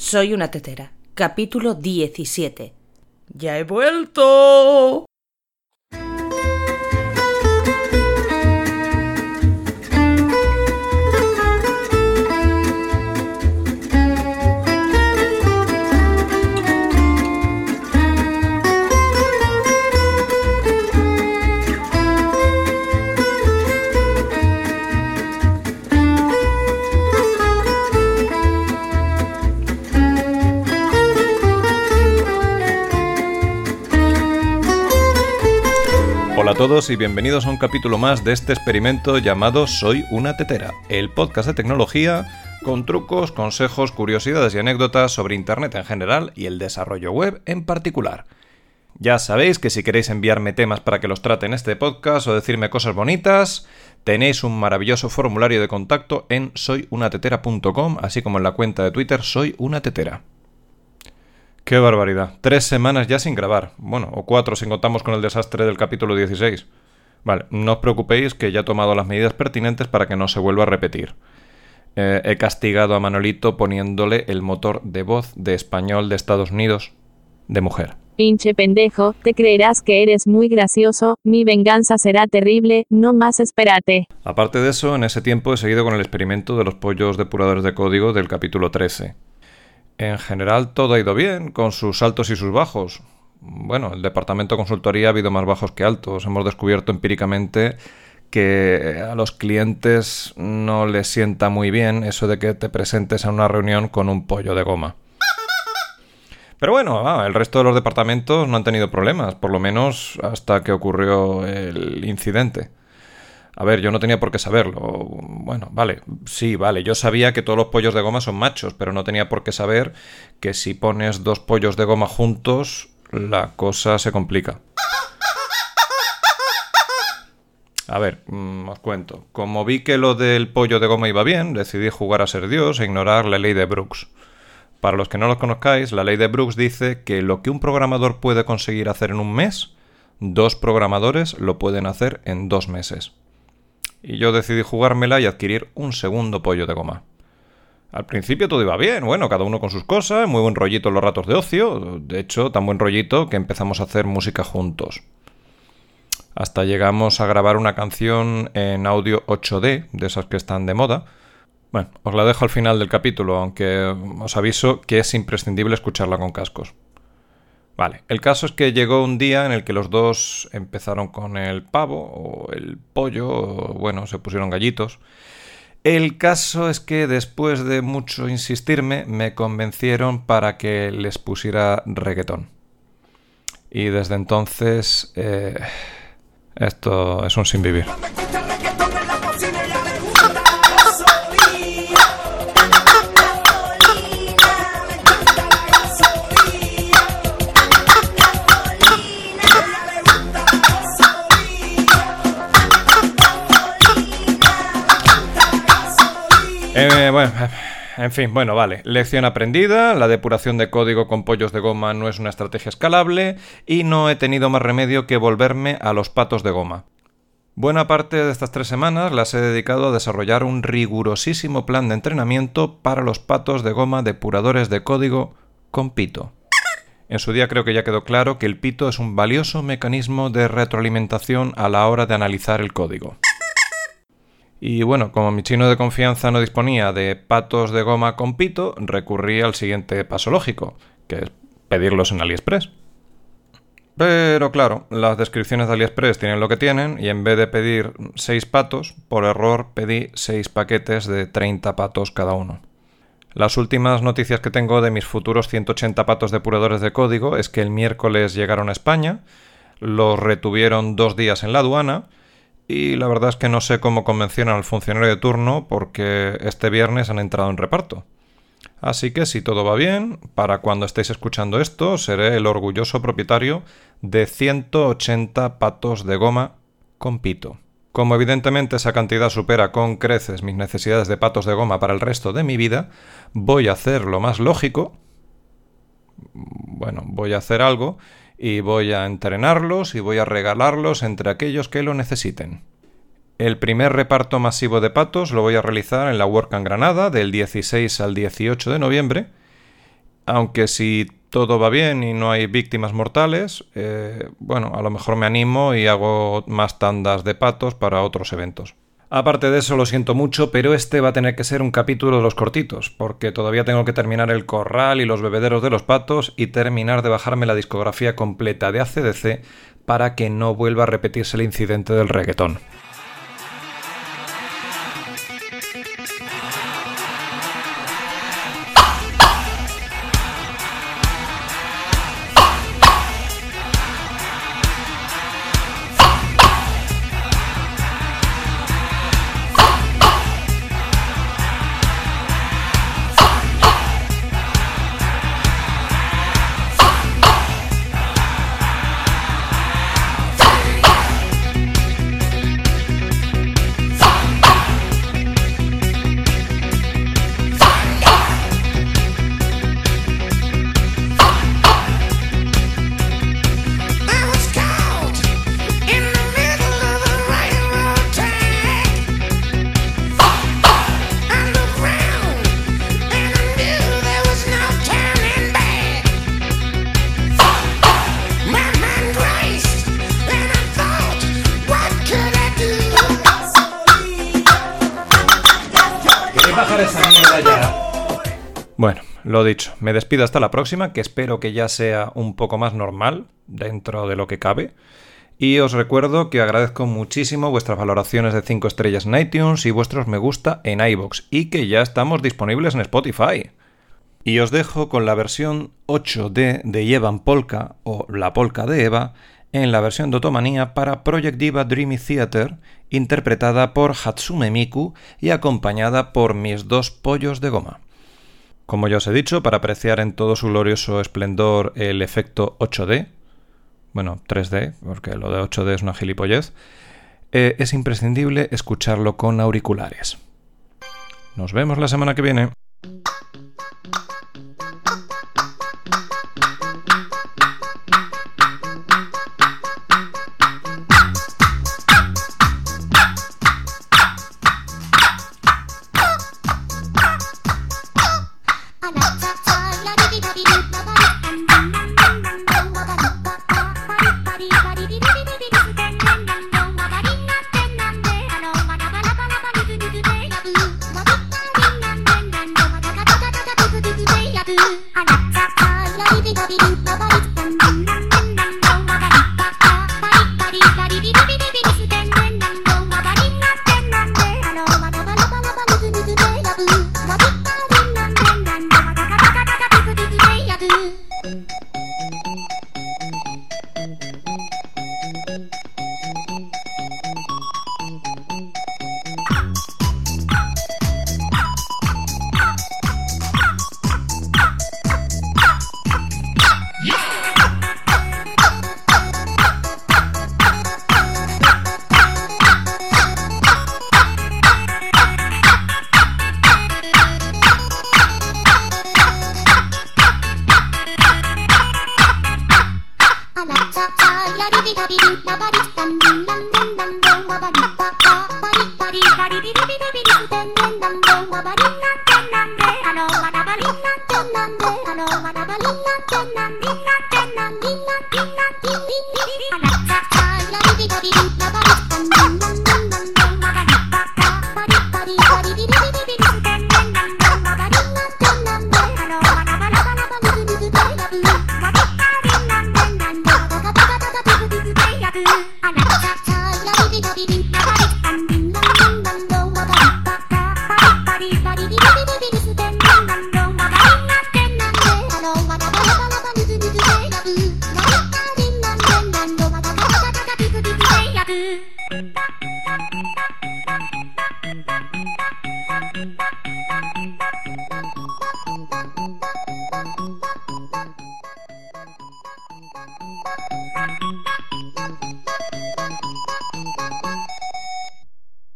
Soy una tetera. Capítulo 17. ¡Ya he vuelto! Hola a todos y bienvenidos a un capítulo más de este experimento llamado Soy una tetera, el podcast de tecnología con trucos, consejos, curiosidades y anécdotas sobre Internet en general y el desarrollo web en particular. Ya sabéis que si queréis enviarme temas para que los trate en este podcast o decirme cosas bonitas, tenéis un maravilloso formulario de contacto en soyunatetera.com, así como en la cuenta de Twitter Soy una tetera. Qué barbaridad. Tres semanas ya sin grabar. Bueno, o cuatro si contamos con el desastre del capítulo 16. Vale, no os preocupéis que ya he tomado las medidas pertinentes para que no se vuelva a repetir. Eh, he castigado a Manolito poniéndole el motor de voz de español de Estados Unidos de mujer. Pinche pendejo, te creerás que eres muy gracioso, mi venganza será terrible, no más espérate. Aparte de eso, en ese tiempo he seguido con el experimento de los pollos depuradores de código del capítulo 13. En general todo ha ido bien, con sus altos y sus bajos. Bueno, el departamento de consultoría ha habido más bajos que altos. Hemos descubierto empíricamente que a los clientes no les sienta muy bien eso de que te presentes a una reunión con un pollo de goma. Pero bueno, ah, el resto de los departamentos no han tenido problemas, por lo menos hasta que ocurrió el incidente. A ver, yo no tenía por qué saberlo. Bueno, vale, sí, vale. Yo sabía que todos los pollos de goma son machos, pero no tenía por qué saber que si pones dos pollos de goma juntos, la cosa se complica. A ver, mm, os cuento. Como vi que lo del pollo de goma iba bien, decidí jugar a ser Dios e ignorar la ley de Brooks. Para los que no lo conozcáis, la ley de Brooks dice que lo que un programador puede conseguir hacer en un mes, dos programadores lo pueden hacer en dos meses y yo decidí jugármela y adquirir un segundo pollo de goma. Al principio todo iba bien, bueno, cada uno con sus cosas, muy buen rollito los ratos de ocio, de hecho, tan buen rollito que empezamos a hacer música juntos. Hasta llegamos a grabar una canción en audio 8D, de esas que están de moda. Bueno, os la dejo al final del capítulo, aunque os aviso que es imprescindible escucharla con cascos. Vale, el caso es que llegó un día en el que los dos empezaron con el pavo o el pollo, o, bueno, se pusieron gallitos. El caso es que después de mucho insistirme me convencieron para que les pusiera reggaetón. Y desde entonces eh, esto es un sin vivir. Bueno, en fin, bueno, vale. Lección aprendida, la depuración de código con pollos de goma no es una estrategia escalable y no he tenido más remedio que volverme a los patos de goma. Buena parte de estas tres semanas las he dedicado a desarrollar un rigurosísimo plan de entrenamiento para los patos de goma depuradores de código con pito. En su día creo que ya quedó claro que el pito es un valioso mecanismo de retroalimentación a la hora de analizar el código. Y bueno, como mi chino de confianza no disponía de patos de goma con pito, recurrí al siguiente paso lógico, que es pedirlos en AliExpress. Pero claro, las descripciones de AliExpress tienen lo que tienen y en vez de pedir 6 patos, por error pedí 6 paquetes de 30 patos cada uno. Las últimas noticias que tengo de mis futuros 180 patos depuradores de código es que el miércoles llegaron a España, los retuvieron dos días en la aduana y la verdad es que no sé cómo convencionan al funcionario de turno porque este viernes han entrado en reparto. Así que si todo va bien, para cuando estéis escuchando esto, seré el orgulloso propietario de 180 patos de goma con pito. Como evidentemente esa cantidad supera con creces mis necesidades de patos de goma para el resto de mi vida, voy a hacer lo más lógico. Bueno, voy a hacer algo y voy a entrenarlos y voy a regalarlos entre aquellos que lo necesiten. El primer reparto masivo de patos lo voy a realizar en la WordCamp Granada del 16 al 18 de noviembre aunque si todo va bien y no hay víctimas mortales, eh, bueno, a lo mejor me animo y hago más tandas de patos para otros eventos. Aparte de eso, lo siento mucho, pero este va a tener que ser un capítulo de los cortitos, porque todavía tengo que terminar el corral y los bebederos de los patos y terminar de bajarme la discografía completa de ACDC para que no vuelva a repetirse el incidente del reggaetón. Bueno, lo dicho, me despido hasta la próxima, que espero que ya sea un poco más normal dentro de lo que cabe. Y os recuerdo que agradezco muchísimo vuestras valoraciones de 5 estrellas en iTunes y vuestros me gusta en iBox y que ya estamos disponibles en Spotify. Y os dejo con la versión 8D de Evan Polka o La Polka de Eva en la versión de Otomanía para Project Diva Dreamy Theater, interpretada por Hatsume Miku y acompañada por mis dos pollos de goma. Como ya os he dicho, para apreciar en todo su glorioso esplendor el efecto 8D, bueno, 3D, porque lo de 8D es una gilipollez, eh, es imprescindible escucharlo con auriculares. Nos vemos la semana que viene. リダビリダバリダンダンダンダンダンダンババリバババリバリダリリリタリンダンダンダンバリんてんであのバダバリなんてなんであのバダバリなんてなん